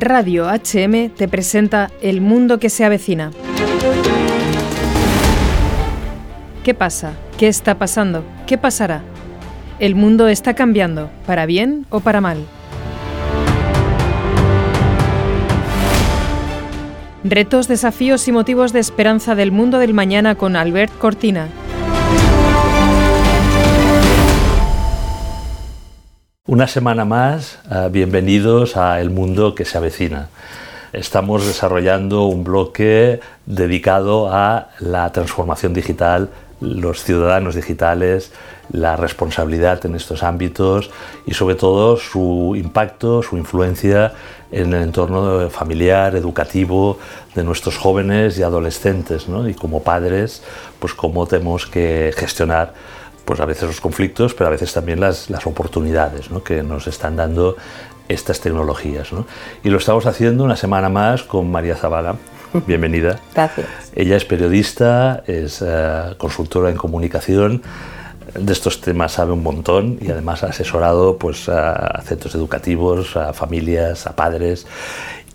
Radio HM te presenta El mundo que se avecina. ¿Qué pasa? ¿Qué está pasando? ¿Qué pasará? El mundo está cambiando, para bien o para mal. Retos, desafíos y motivos de esperanza del mundo del mañana con Albert Cortina. Una semana más, eh, bienvenidos a El Mundo que se avecina. Estamos desarrollando un bloque dedicado a la transformación digital, los ciudadanos digitales, la responsabilidad en estos ámbitos y sobre todo su impacto, su influencia en el entorno familiar, educativo de nuestros jóvenes y adolescentes, y como padres, pues cómo tenemos que gestionar pues a veces los conflictos, pero a veces también las, las oportunidades que nos están dando estas tecnologías. Y lo estamos haciendo una semana más con María Zavala. Bienvenida. Gracias. Ella es periodista, es eh, consultora en comunicación, de estos temas sabe un montón y además ha asesorado pues, a centros educativos, a familias, a padres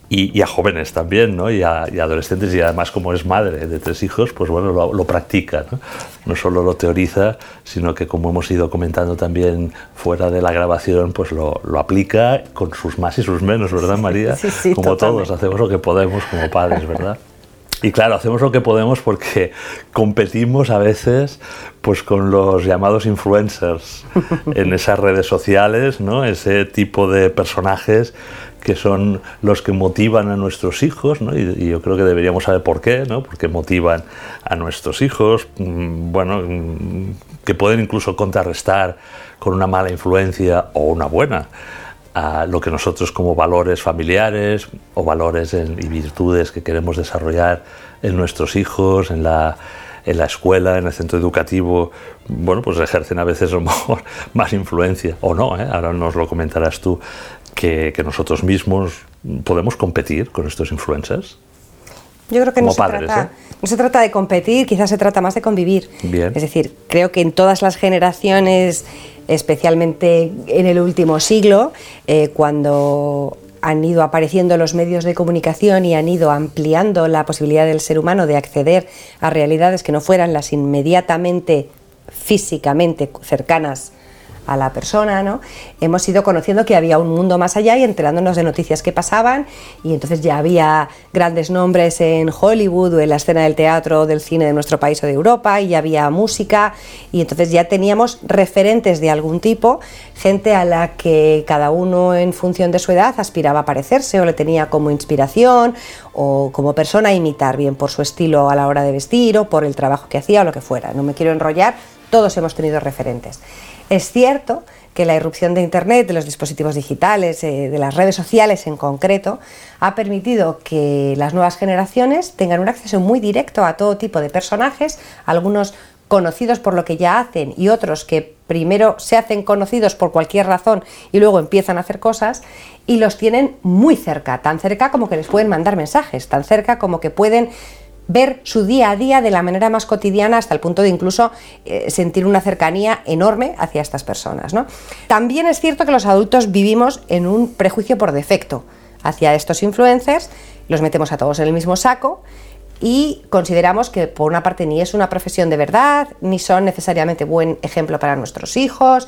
y, a jóvenes también, ¿no? Y a, adolescentes, y además como es madre de tres hijos, pues bueno, lo, practica, ¿no? No solo lo teoriza, sino que como hemos ido comentando también fuera de la grabación, pues lo, lo aplica con sus más y sus menos, ¿verdad María? Sí, sí, como todos, hacemos lo que podemos como padres, ¿verdad? Y claro, hacemos lo que podemos porque competimos a veces pues con los llamados influencers en esas redes sociales, ¿no? Ese tipo de personajes que son los que motivan a nuestros hijos, ¿no? y, yo creo que deberíamos saber por qué, ¿no? porque motivan a nuestros hijos, mm, bueno, mm, que pueden incluso contrarrestar con una mala influencia o una buena a lo que nosotros como valores familiares o valores y virtudes que queremos desarrollar en nuestros hijos, en la, en la escuela, en el centro educativo, bueno, pues ejercen a veces mejor más influencia, o no, ¿eh? ahora nos lo comentarás tú, que, nosotros mismos podemos competir con estos influencers. Yo creo que no, se trata, ¿eh? no se trata de competir, quizás se trata más de convivir. Bien. Es decir, creo que en todas las generaciones, especialmente en el último siglo, eh, cuando han ido apareciendo los medios de comunicación y han ido ampliando la posibilidad del ser humano de acceder a realidades que no fueran las inmediatamente físicamente cercanas a la persona, ¿no? Hemos ido conociendo que había un mundo más allá y enterándonos de noticias que pasaban y entonces ya había grandes nombres en Hollywood o en la escena del teatro del cine de nuestro país o de Europa y ya había música y entonces ya teníamos referentes de algún tipo, gente a la que cada uno en función de su edad aspiraba a parecerse o le tenía como inspiración o como persona a imitar, bien por su estilo a la hora de vestir o por el trabajo que hacía o lo que fuera. No me quiero enrollar, todos hemos tenido referentes. Es cierto que la irrupción de Internet, de los dispositivos digitales, eh, de las redes sociales en concreto, ha permitido que las nuevas generaciones tengan un acceso muy directo a todo tipo de personajes, algunos conocidos por lo que ya hacen y otros que primero se hacen conocidos por cualquier razón y luego empiezan a hacer cosas y los tienen muy cerca, tan cerca como que les pueden mandar mensajes, tan cerca como que pueden ver su día a día de la manera más cotidiana hasta el punto de incluso eh, sentir una cercanía enorme hacia estas personas. También es cierto que los adultos vivimos en un prejuicio por defecto hacia estos influencers, los metemos a todos en el mismo saco y consideramos que por una parte ni es una profesión de verdad, ni son necesariamente buen ejemplo para nuestros hijos,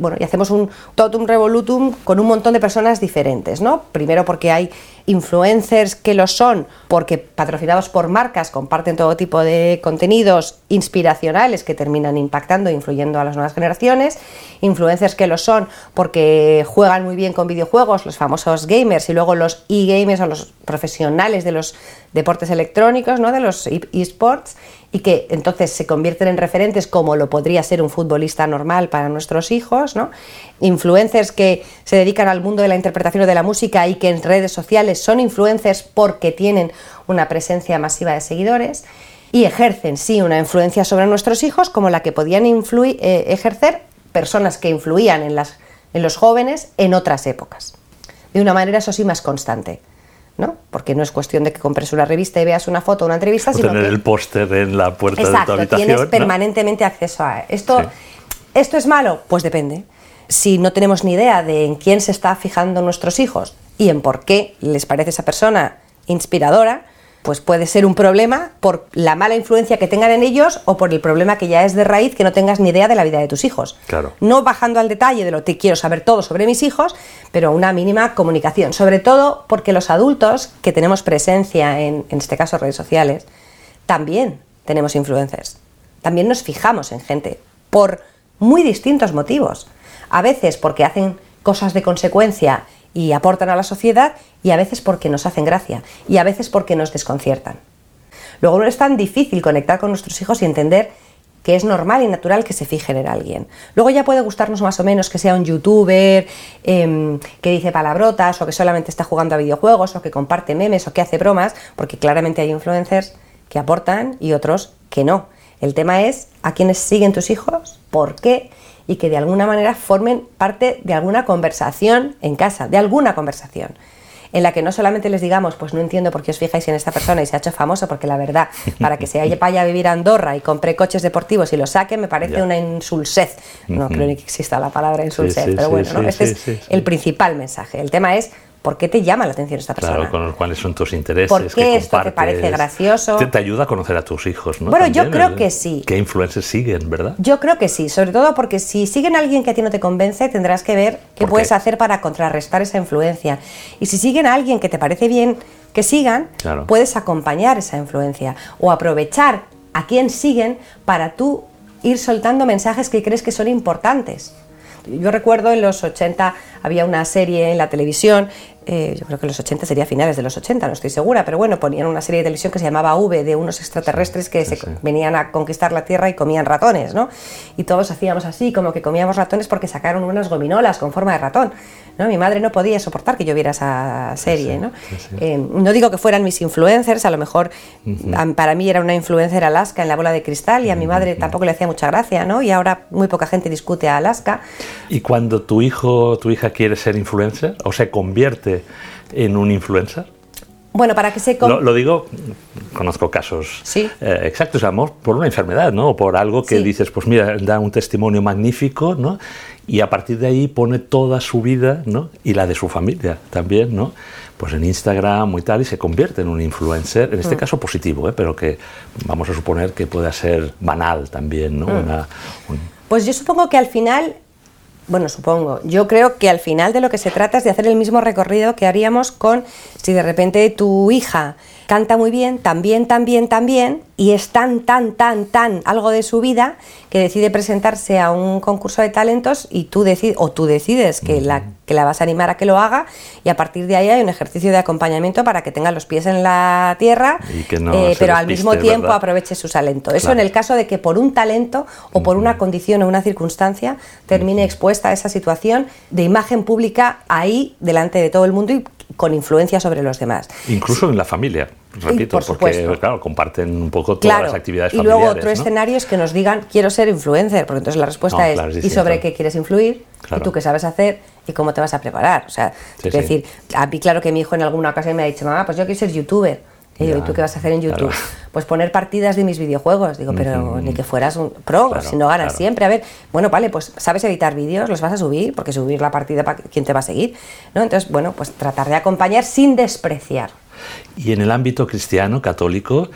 bueno, y hacemos un totum revolutum con un montón de personas diferentes, ¿no? Primero porque hay influencers que lo son, porque patrocinados por marcas comparten todo tipo de contenidos inspiracionales que terminan impactando e influyendo a las nuevas generaciones, influencers que lo son porque juegan muy bien con videojuegos, los famosos gamers, y luego los e-gamers o los profesionales de los deportes electrónicos, ¿no? de los esports, y que entonces se convierten en referentes como lo podría ser un futbolista normal para nuestros hijos, ¿no? influencers que se dedican al mundo de la interpretación o de la música y que en redes sociales son influencers porque tienen una presencia masiva de seguidores y ejercen, sí, una influencia sobre nuestros hijos como la que podían eh, ejercer personas que influían en, las, en los jóvenes en otras épocas. De una manera, eso sí, más constante. ¿No? Porque no es cuestión de que compres una revista y veas una foto o una entrevista, sino tener el póster en la puerta de tu habitación. tienes permanentemente acceso a esto. ¿Esto es malo? Pues depende. Si no tenemos ni idea de en quién se está fijando nuestros hijos y en por qué les parece esa persona inspiradora, pues puede ser un problema por la mala influencia que tengan en ellos o por el problema que ya es de raíz que no tengas ni idea de la vida de tus hijos. Claro. No bajando al detalle de lo que quiero saber todo sobre mis hijos, pero una mínima comunicación. Sobre todo porque los adultos que tenemos presencia en, en este caso redes sociales, también tenemos influencers. También nos fijamos en gente por muy distintos motivos. A veces porque hacen cosas de consecuencia y aportan a la sociedad y a veces porque nos hacen gracia y a veces porque nos desconciertan. Luego no es tan difícil conectar con nuestros hijos y entender que es normal y natural que se fijen en alguien. Luego ya puede gustarnos más o menos que sea un youtuber em, que dice palabrotas o que solamente está jugando a videojuegos o que comparte memes o que hace bromas, porque claramente hay influencers que aportan y otros que no. El tema es a quiénes siguen tus hijos, por qué y que de alguna manera formen parte de alguna conversación en casa, de alguna conversación en la que no solamente les digamos, pues no entiendo por qué os fijáis en esta persona y se ha hecho famoso, porque la verdad, para que se vaya a vivir a Andorra y compre coches deportivos y lo saque, me parece una insulsez. No creo ni que exista la palabra insulsez, pero bueno, ¿no? este es el principal mensaje. El tema es ¿Por qué te llama la atención esta persona? Claro, con cuáles son tus intereses. ¿Por qué esto te parece gracioso? Te, ayuda a conocer a tus hijos, ¿no? Bueno, yo creo que sí. ¿Qué influencers siguen, verdad? Yo creo que sí, sobre todo porque si siguen a alguien que a ti no te convence, tendrás que ver qué puedes hacer para contrarrestar esa influencia. Y si siguen a alguien que te parece bien que sigan, puedes acompañar esa influencia o aprovechar a quien siguen para tú ir soltando mensajes que crees que son importantes. Yo recuerdo en los 80 había una serie en la televisión eh, yo creo que los 80 sería finales de los 80, no estoy segura, pero bueno, ponían una serie de televisión que se llamaba V de unos extraterrestres que se venían a conquistar la Tierra y comían ratones, ¿no? Y todos hacíamos así, como que comíamos ratones porque sacaron unas gominolas con forma de ratón, ¿no? Mi madre no podía soportar que yo viera esa serie, ¿no? Eh, no digo que fueran mis influencers, a lo mejor para mí era una influencer Alaska en la bola de cristal y a mi madre tampoco le hacía mucha gracia, ¿no? Y ahora muy poca gente discute a Alaska. ¿Y cuando tu hijo tu hija quiere ser influencer o se convierte en un influencer? Bueno, para que se... Lo, digo, conozco casos ¿Sí? eh, exactos, amor, por una enfermedad, ¿no? O por algo que dices, pues mira, da un testimonio magnífico, ¿no? Y a partir de ahí pone toda su vida, ¿no? Y la de su familia también, ¿no? Pues en Instagram y tal, y se convierte en un influencer, en este mm. caso positivo, ¿eh? Pero que vamos a suponer que pueda ser banal también, ¿no? Mm. Pues yo supongo que al final bueno, supongo, yo creo que al final de lo que se trata es de hacer el mismo recorrido que haríamos con si de repente tu hija canta muy bien, también, también, también, y es tan, tan, tan, tan algo de su vida que decide presentarse a un concurso de talentos y tú decides, o tú decides que la, que la vas a animar a que lo haga y a partir de ahí hay un ejercicio de acompañamiento para que tenga los pies en la tierra, eh, pero al mismo tiempo aproveche su talento. Eso en el caso de que por un talento o por una condición o una circunstancia termine expuesta a esa situación de imagen pública ahí delante de todo el mundo y con influencia sobre los demás. Incluso en la familia, repito, porque claro, comparten un poco todas las actividades familiares. Y luego otro escenario es que nos digan, quiero ser influencer, porque entonces la respuesta es, ¿y sobre qué quieres influir? ¿Y tú qué sabes hacer? ¿Y cómo te vas a preparar? O sea, es decir, a mí claro que mi hijo en alguna ocasión me ha dicho, mamá, pues yo quiero ser youtuber. Y ¿y tú qué vas a hacer en YouTube? Pues poner partidas de mis videojuegos. Digo, pero ni que fueras un pro, si no ganas siempre. A ver, bueno, vale, pues sabes editar vídeos, los vas a subir, porque subir la partida, para ¿quién te va a seguir? ¿No? Entonces, bueno, pues tratar de acompañar sin despreciar. Y en el ámbito cristiano, católico,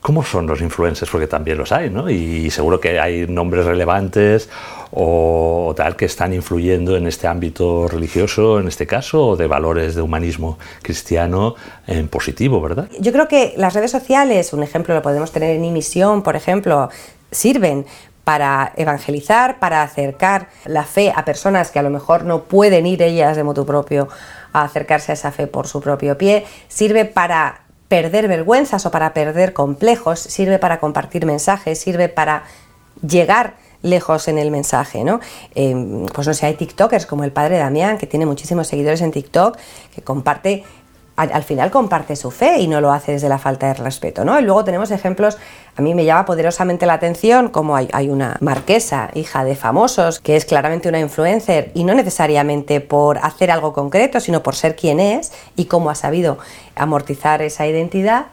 ¿Cómo son los influencers? Porque también los hay, ¿no? Y seguro que hay nombres relevantes o tal que están influyendo en este ámbito religioso, en este caso, o de valores de humanismo cristiano en positivo, ¿verdad? Yo creo que las redes sociales, un ejemplo lo podemos tener en Imisión, por ejemplo, sirven para evangelizar, para acercar la fe a personas que a lo mejor no pueden ir ellas de modo propio a acercarse a esa fe por su propio pie, sirve para perder vergüenzas o para perder complejos, sirve para compartir mensajes, sirve para llegar lejos en el mensaje, ¿no? Eh, pues no sé, hay TikTokers como el padre Damián, que tiene muchísimos seguidores en TikTok, que comparte al, final comparte su fe y no lo hace desde la falta de respeto, ¿no? Y luego tenemos ejemplos, a mí me llama poderosamente la atención, como hay, hay una marquesa, hija de famosos, que es claramente una influencer y no necesariamente por hacer algo concreto, sino por ser quien es y cómo ha sabido amortizar esa identidad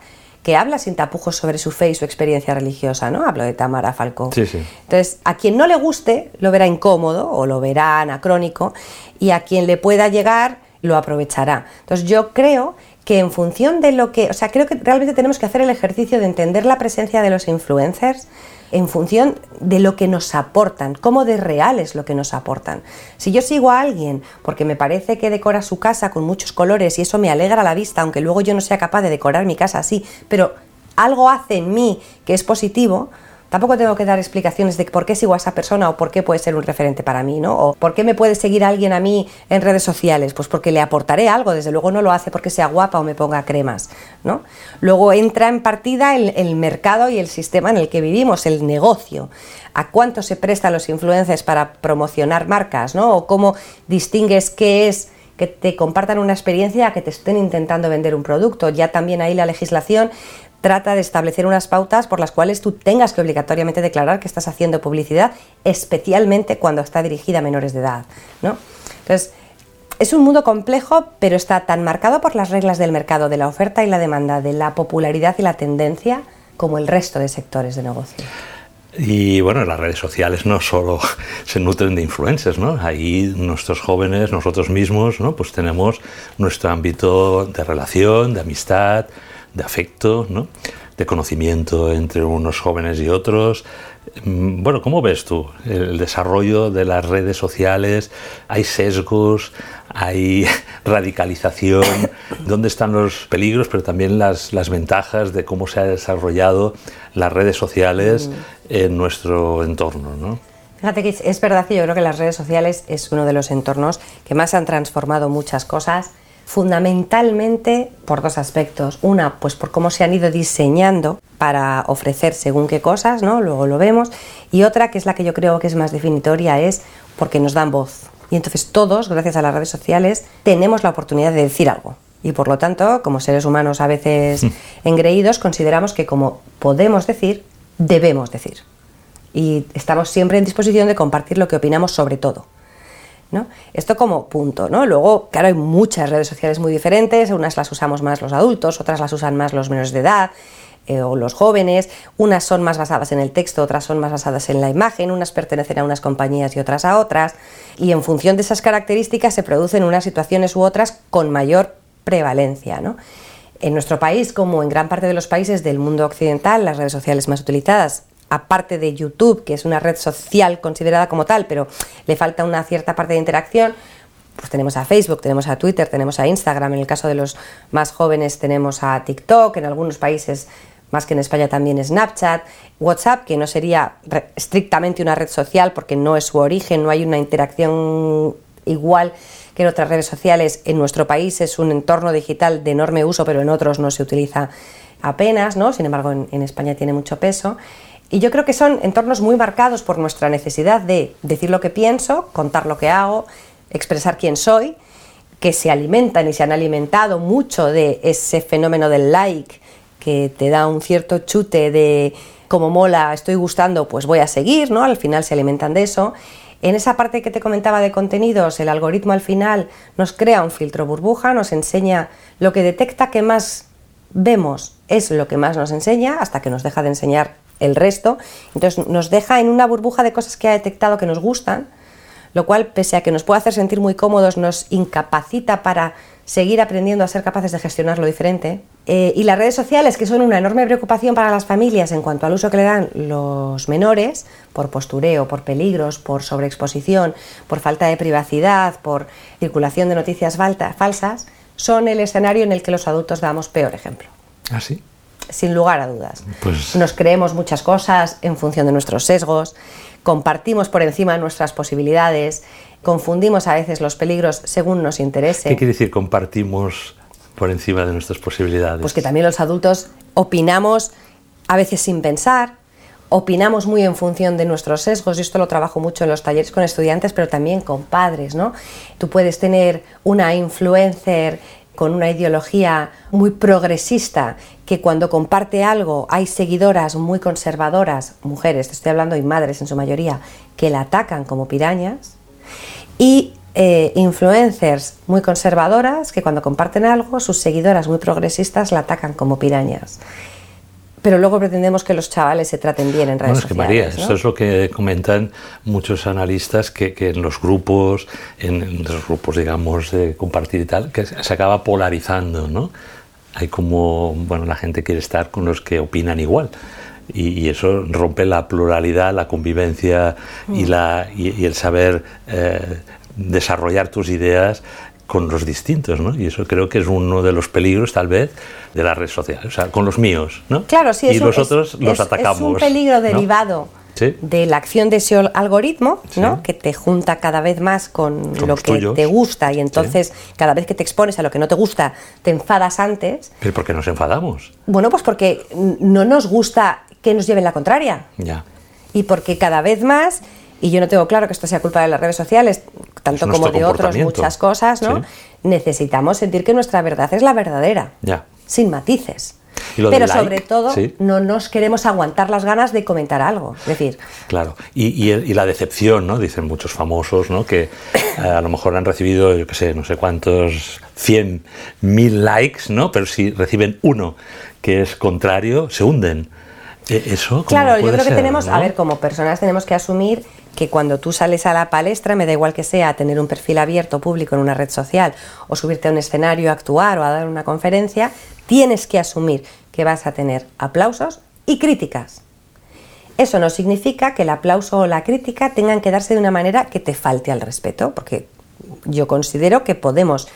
que habla sin tapujos sobre su fe y su experiencia religiosa, ¿no? Hablo de Tamara Falcón. Sí, sí. Entonces, a quien no le guste, lo verá incómodo o lo verá anacrónico, y a quien le pueda llegar, lo aprovechará. Entonces yo creo que en función de lo que, o sea, creo que realmente tenemos que hacer el ejercicio de entender la presencia de los influencers en función de lo que nos aportan, cómo de real es lo que nos aportan. Si yo sigo a alguien porque me parece que decora su casa con muchos colores y eso me alegra la vista, aunque luego yo no sea capaz de decorar mi casa así, pero algo hace en mí que es positivo, Tampoco tengo que dar explicaciones de por qué sigo a esa persona o por qué puede ser un referente para mí, ¿no? O por qué me puede seguir alguien a mí en redes sociales. Pues porque le aportaré algo, desde luego no lo hace porque sea guapa o me ponga cremas, ¿no? Luego entra en partida el, mercado y el sistema en el que vivimos, el negocio. ¿A cuánto se prestan los influencers para promocionar marcas, ¿no? O cómo distingues qué es que te compartan una experiencia que te estén intentando vender un producto. Ya también ahí la legislación trata de establecer unas pautas por las cuales tú tengas que obligatoriamente declarar que estás haciendo publicidad, especialmente cuando está dirigida a menores de edad. ¿no? Entonces, es un mundo complejo, pero está tan marcado por las reglas del mercado, de la oferta y la demanda, de la popularidad y la tendencia, como el resto de sectores de negocio. Y bueno, las redes sociales no solo se nutren de influencers, ¿no? Ahí nuestros jóvenes, nosotros mismos, ¿no? Pues tenemos nuestro ámbito de relación, de amistad, de afecto, ¿no? de conocimiento entre unos jóvenes y otros. Mm, bueno, ¿cómo ves tú el desarrollo de las redes sociales? ¿Hay sesgos? ¿Hay radicalización? ¿Dónde están los peligros, pero también las, las ventajas de cómo se han desarrollado las redes sociales mm. en nuestro entorno? ¿no? Fíjate que es verdad que yo creo que las redes sociales es uno de los entornos que más han transformado muchas cosas fundamentalmente por dos aspectos. Una, pues por cómo se han ido diseñando para ofrecer según qué cosas, ¿no? Luego lo vemos. Y otra, que es la que yo creo que es más definitoria, es porque nos dan voz. Y entonces todos, gracias a las redes sociales, tenemos la oportunidad de decir algo. Y por lo tanto, como seres humanos a veces mm. engreídos, consideramos que como podemos decir, debemos decir. Y estamos siempre en disposición de compartir lo que opinamos sobre todo. Esto como punto, ¿no? Luego, claro, hay muchas redes sociales muy diferentes, unas las usamos más los adultos, otras las usan más los menores de edad eh, o los jóvenes, unas son más basadas en el texto, otras son más basadas en la imagen, unas pertenecen a unas compañías y otras a otras, y en función de esas características se producen unas situaciones u otras con mayor prevalencia, En nuestro país, como en gran parte de los países del mundo occidental, las redes sociales más utilizadas aparte de YouTube, que es una red social considerada como tal, pero le falta una cierta parte de interacción, pues tenemos a Facebook, tenemos a Twitter, tenemos a Instagram, en el caso de los más jóvenes tenemos a TikTok, en algunos países más que en España también Snapchat, WhatsApp, que no sería estrictamente una red social porque no es su origen, no hay una interacción igual que en otras redes sociales. En nuestro país es un entorno digital de enorme uso, pero en otros no se utiliza apenas, ¿no? Sin embargo, en, en España tiene mucho peso. Y yo creo que son entornos muy marcados por nuestra necesidad de decir lo que pienso, contar lo que hago, expresar quién soy, que se alimentan y se han alimentado mucho de ese fenómeno del like, que te da un cierto chute de como mola, estoy gustando, pues voy a seguir, ¿no? Al final se alimentan de eso. En esa parte que te comentaba de contenidos, el algoritmo al final nos crea un filtro burbuja, nos enseña lo que detecta que más vemos es lo que más nos enseña, hasta que nos deja de enseñar el resto. Entonces nos deja en una burbuja de cosas que ha detectado que nos gustan, lo cual, pese a que nos puede hacer sentir muy cómodos, nos incapacita para seguir aprendiendo a ser capaces de gestionar lo diferente. Eh, y las redes sociales, que son una enorme preocupación para las familias en cuanto al uso que le dan los menores, por postureo, por peligros, por sobreexposición, por falta de privacidad, por circulación de noticias falsas, son el escenario en el que los adultos damos peor ejemplo. ¿Ah, sí? Sin lugar a dudas. Pues nos creemos muchas cosas en función de nuestros sesgos, compartimos por encima de nuestras posibilidades, confundimos a veces los peligros según nos interese. ¿Qué quiere decir compartimos por encima de nuestras posibilidades? Pues que también los adultos opinamos a veces sin pensar, opinamos muy en función de nuestros sesgos, y esto lo trabajo mucho en los talleres con estudiantes, pero también con padres, ¿no? Tú puedes tener una influencer con una ideología muy progresista, que cuando comparte algo hay seguidoras muy conservadoras, mujeres, te estoy hablando y madres en su mayoría, que la atacan como pirañas, y eh, influencers muy conservadoras que cuando comparten algo, sus seguidoras muy progresistas la atacan como pirañas. Pero luego pretendemos que los chavales se traten bien en redes bueno, es que María, esto es lo que comentan muchos analistas, que, que en los grupos, en, en, los grupos, digamos, de compartir y tal, que se acaba polarizando, ¿no? Hay como, bueno, la gente quiere estar con los que opinan igual. Y, y eso rompe la pluralidad, la convivencia y, Mm. la, y, y el saber eh, desarrollar tus ideas con los distintos, ¿no? Y eso creo que es uno de los peligros, tal vez, de las redes sociales, o sea, con los míos, ¿no? Claro, sí, y los otros los es- atacamos. Es un peligro ¿no? derivado Sí. de la acción de ese algoritmo, Sí. ¿no? Que te junta cada vez más con, Con lo que tuyos. te gusta y entonces cada vez que te expones a lo que no te gusta te enfadas antes. Pero ¿por qué nos enfadamos? Bueno, pues porque no nos gusta que nos lleven la contraria Ya. y porque cada vez más, y yo no tengo claro que esto sea culpa de las redes sociales, tanto como de comportamiento. muchas cosas, ¿no? Sí. Necesitamos sentir que nuestra verdad es la verdadera, Ya. sin matices. Pero like, sobre todo, sí. no nos queremos aguantar las ganas de comentar algo. Es decir, Claro, y, y- y la decepción, ¿no? Dicen muchos famosos, ¿no? Que eh, a lo mejor han recibido, yo qué sé, no sé cuántos, 100 mil likes, ¿no? Pero si reciben uno que es contrario, se hunden. Eh, Eso, ¿cómo Claro, yo creo que tenemos, a ver, como personas tenemos que asumir que cuando tú sales a la palestra, me da igual que sea tener un perfil abierto público en una red social o subirte a un escenario a actuar o a dar una conferencia, tienes que asumir que vas a tener aplausos y críticas. Eso no significa que el aplauso o la crítica tengan que darse de una manera que te falte al respeto, porque yo considero que podemos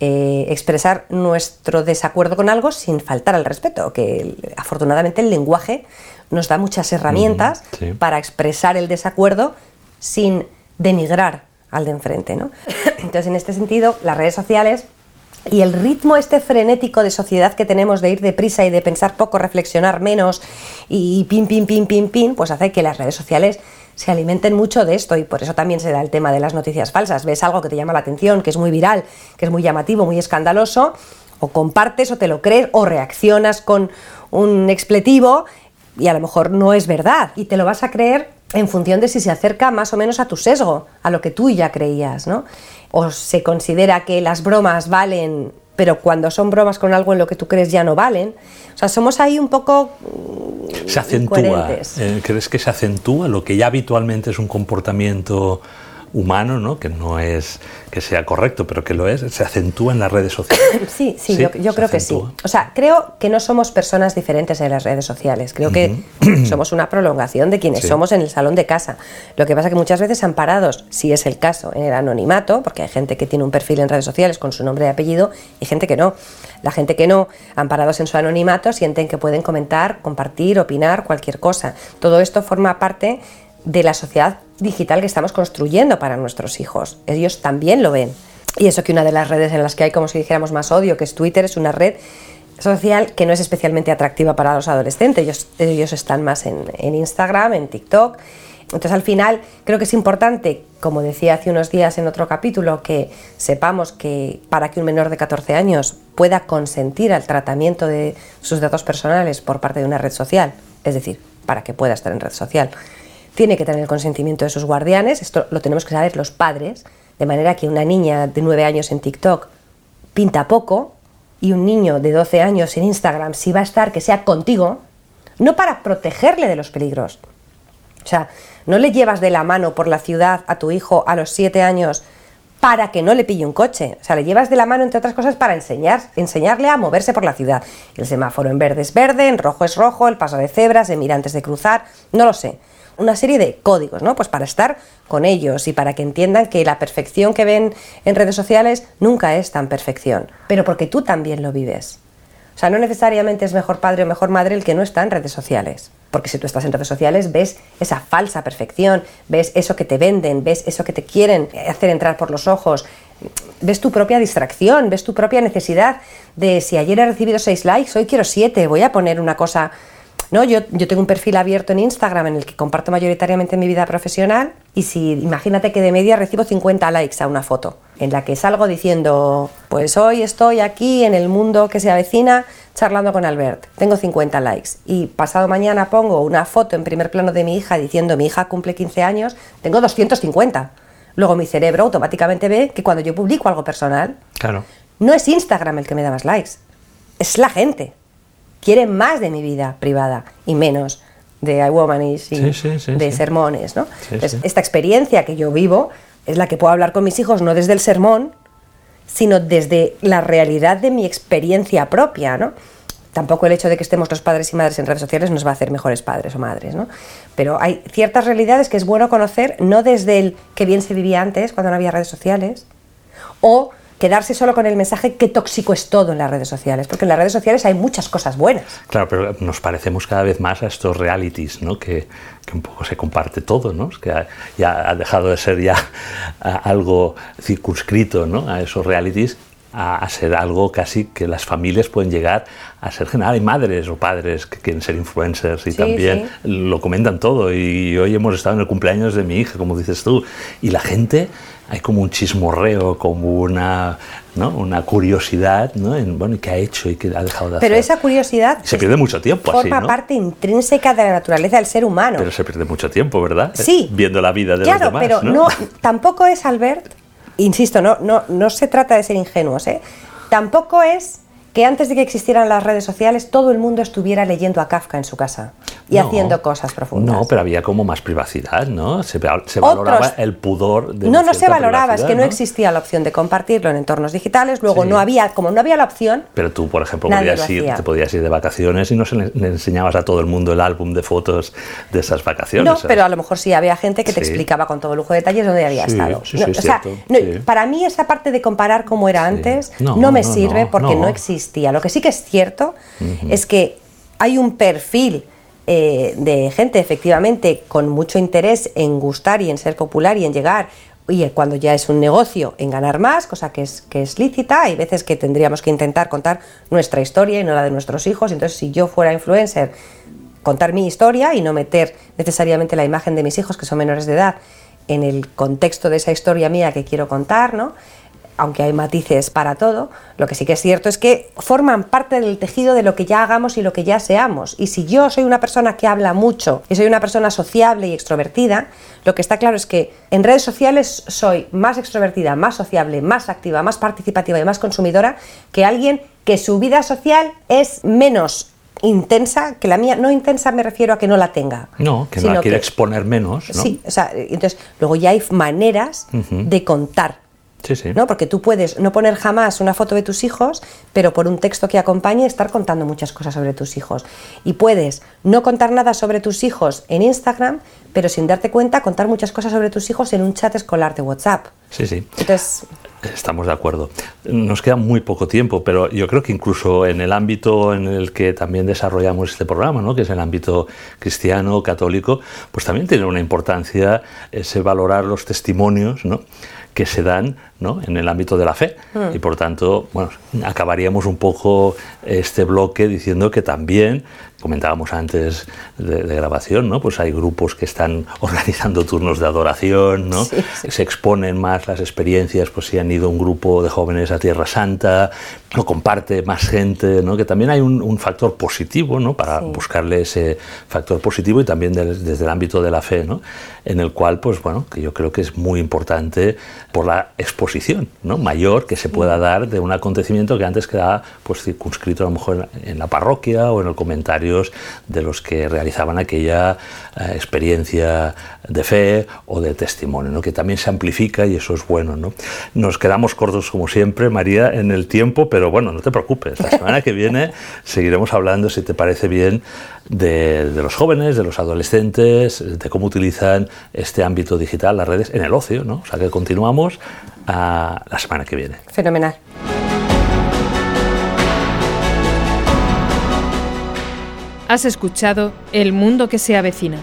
eh, expresar nuestro desacuerdo con algo sin faltar al respeto, que afortunadamente el lenguaje nos da muchas herramientas sí. para expresar el desacuerdo sin denigrar al de enfrente. ¿no? Entonces, en este sentido, las redes sociales y el ritmo este frenético de sociedad que tenemos de ir deprisa y de pensar poco, reflexionar menos y pin, pin, pin, pin, pin, pues hace que las redes sociales se alimenten mucho de esto y por eso también se da el tema de las noticias falsas. Ves algo que te llama la atención, que es muy viral, que es muy llamativo, muy escandaloso, o compartes o te lo crees o reaccionas con un expletivo y a lo mejor no es verdad y te lo vas a creer en función de si se acerca más o menos a tu sesgo, a lo que tú ya creías, ¿no? O se considera que las bromas valen, pero cuando son bromas con algo en lo que tú crees ya no valen. O sea, somos ahí un poco mm, Se acentúa. eh, ¿Crees que se acentúa lo que ya habitualmente es un comportamiento humano, ¿no? Que no es que sea correcto, pero que lo es, se acentúa en las redes sociales. Sí, sí, Sí, yo, creo que sí. O sea, creo que no somos personas diferentes en las redes sociales. Creo que somos una prolongación de quienes Sí. somos en el salón de casa. Lo que pasa que muchas veces amparados, si es el caso, en el anonimato, porque hay gente que tiene un perfil en redes sociales con su nombre y apellido y gente que no. La gente que no, amparados en su anonimato, sienten que pueden comentar, compartir, opinar, cualquier cosa. Todo esto forma parte de la sociedad digital que estamos construyendo para nuestros hijos. Ellos también lo ven. Y eso que una de las redes en las que hay, como si dijéramos, más odio, que es Twitter, es una red social que no es especialmente atractiva para los adolescentes. Ellos, ellos están más en, en Instagram, en TikTok. Entonces, al final, creo que es importante, como decía hace unos días en otro capítulo, que sepamos que para que un menor de 14 años pueda consentir al tratamiento de sus datos personales por parte de una red social, es decir, para que pueda estar en red social, tiene que tener el consentimiento de sus guardianes, esto lo tenemos que saber los padres, de manera que una niña de 9 años en TikTok pinta poco y un niño de 12 años en Instagram, si va a estar, que sea contigo, no para protegerle de los peligros. O sea, no le llevas de la mano por la ciudad a tu hijo a los 7 años para que no le pille un coche. O sea, le llevas de la mano, entre otras cosas, para enseñar, enseñarle a moverse por la ciudad. El semáforo en verde es verde, en rojo es rojo, el paso de cebras, se mira antes de cruzar, no lo sé. Una serie de códigos, ¿no? Pues para estar con ellos y para que entiendan que la perfección que ven en redes sociales nunca es tan perfección, pero porque tú también lo vives. O sea, no necesariamente es mejor padre o mejor madre el que no está en redes sociales. Porque si tú estás en redes sociales ves esa falsa perfección, ves eso que te venden, ves eso que te quieren hacer entrar por los ojos, ves tu propia distracción, ves tu propia necesidad de si ayer he recibido seis likes, hoy quiero siete, voy a poner una cosa... No, yo, yo tengo un perfil abierto en Instagram en el que comparto mayoritariamente mi vida profesional y si imagínate que de media recibo 50 likes a una foto en la que salgo diciendo, pues hoy estoy aquí en el mundo que se avecina charlando con Albert, tengo 50 likes y pasado mañana pongo una foto en primer plano de mi hija diciendo mi hija cumple 15 años, tengo 250. Luego mi cerebro automáticamente ve que cuando yo publico algo personal, Claro. no es Instagram el que me da más likes, es la gente quiere más de mi vida privada y menos de iWomanish y Sí, sí, sí, de sermones, ¿no? Entonces, esta experiencia que yo vivo es la que puedo hablar con mis hijos no desde el sermón, sino desde la realidad de mi experiencia propia, ¿no? Tampoco el hecho de que estemos los padres y madres en redes sociales nos va a hacer mejores padres o madres, ¿no? Pero hay ciertas realidades que es bueno conocer, no desde el que bien se vivía antes, cuando no había redes sociales, o quedarse solo con el mensaje qué tóxico es todo en las redes sociales, porque en las redes sociales hay muchas cosas buenas. Claro, pero nos parecemos cada vez más a estos realities, ¿no? Que, que un poco se comparte todo, ¿no? Que ya ha dejado de ser ya algo circunscrito, ¿no? A esos realities a, a ser algo casi que las familias pueden llegar a ser general. Hay madres o padres que quieren ser influencers y Sí, también lo comentan todo. Y hoy hemos estado en el cumpleaños de mi hija, como dices tú, y la gente hay como un chismorreo, como una, ¿no? una curiosidad, ¿no? En, bueno, ¿y ¿qué ha hecho y qué ha dejado de hacer? Pero esa curiosidad Se pierde mucho tiempo así, forma ¿no? parte intrínseca de la naturaleza del ser humano. Pero se pierde mucho tiempo, ¿verdad? Sí. Viendo la vida de claro, los demás. pero ¿no? no, tampoco es Albert, insisto, no, no, no se trata de ser ingenuos, ¿eh? tampoco es que antes de que existieran las redes sociales todo el mundo estuviera leyendo a Kafka en su casa y No. haciendo cosas profundas. No, pero había como más privacidad, ¿no? Se, se Otros- valoraba el pudor de no, no se valoraba, es que no privacidad, existía la opción de compartirlo en entornos digitales, luego Sí. no había, como no había la opción, Pero tú, por ejemplo, podías ir, te podías ir de vacaciones y no se le, le enseñabas a todo el mundo el álbum de fotos de esas vacaciones. No, ¿sabes? pero a lo mejor sí había gente que te Sí. explicaba con todo lujo de detalles dónde había Sí, estado. No, o sea, no. Para mí esa parte de comparar cómo era antes no, No, me no, sirve no, porque no. no. Existía. Lo que sí que es cierto es que hay un perfil eh, de gente efectivamente con mucho interés en gustar y en ser popular y en llegar. Y cuando ya es un negocio, en ganar más, cosa que es, que es lícita, hay veces que tendríamos que intentar contar nuestra historia y no la de nuestros hijos. Entonces, si yo fuera influencer, contar mi historia y no meter necesariamente la imagen de mis hijos, que son menores de edad, en el contexto de esa historia mía que quiero contar, ¿no? Aunque hay matices para todo, lo que sí que es cierto es que forman parte del tejido de lo que ya hagamos y lo que ya seamos. Y si yo soy una persona que habla mucho y soy una persona sociable y extrovertida, lo que está claro es que en redes sociales soy más extrovertida, más sociable, más activa, más participativa y más consumidora que alguien que su vida social es menos intensa que la mía. No intensa me refiero a que no la tenga. No, que no la quiere exponer menos, ¿no? Sí, o sea, entonces luego ya hay maneras de contar. Sí, sí. ¿no? Porque tú puedes no poner jamás una foto de tus hijos, pero por un texto que acompañe estar contando muchas cosas sobre tus hijos. Y puedes no contar nada sobre tus hijos en Instagram, pero sin darte cuenta contar muchas cosas sobre tus hijos en un chat escolar de WhatsApp. Sí, sí. Entonces, Estamos de acuerdo. Nos queda muy poco tiempo, pero yo creo que incluso en el ámbito en el que también desarrollamos este programa, ¿no? que es el ámbito cristiano, católico, pues también tiene una importancia ese valorar los testimonios ¿no? Que se dan ¿no? en el ámbito de la fe. Y por tanto, bueno, acabaríamos un poco este bloque diciendo que también, comentábamos antes de, de grabación, ¿no? pues hay grupos que están organizando turnos de adoración, ¿no? Sí, sí. se exponen más las experiencias, pues si han ido un grupo de jóvenes a Tierra Santa, lo comparte más gente, ¿no? que también hay un, un factor positivo ¿no? para Sí. buscarle ese factor positivo y también desde el ámbito de la fe, ¿no? en el cual, pues bueno, que yo creo que es muy importante por la exposición ¿no? mayor que se pueda dar de un acontecimiento que antes quedaba pues, circunscrito a lo mejor en, en la parroquia o en los de los que realizaban aquella eh, experiencia de fe o de testimonio, ¿no? que también se amplifica y eso es bueno. ¿no? Nos quedamos cortos como siempre, María, en el tiempo, pero bueno, no te preocupes, la semana que viene seguiremos hablando, si te parece bien, de, de los jóvenes, de los adolescentes, de cómo utilizan este ámbito digital, las redes, en el ocio. ¿no? O sea que continuamos a la semana que viene. fenomenal. Has escuchado El mundo que se avecina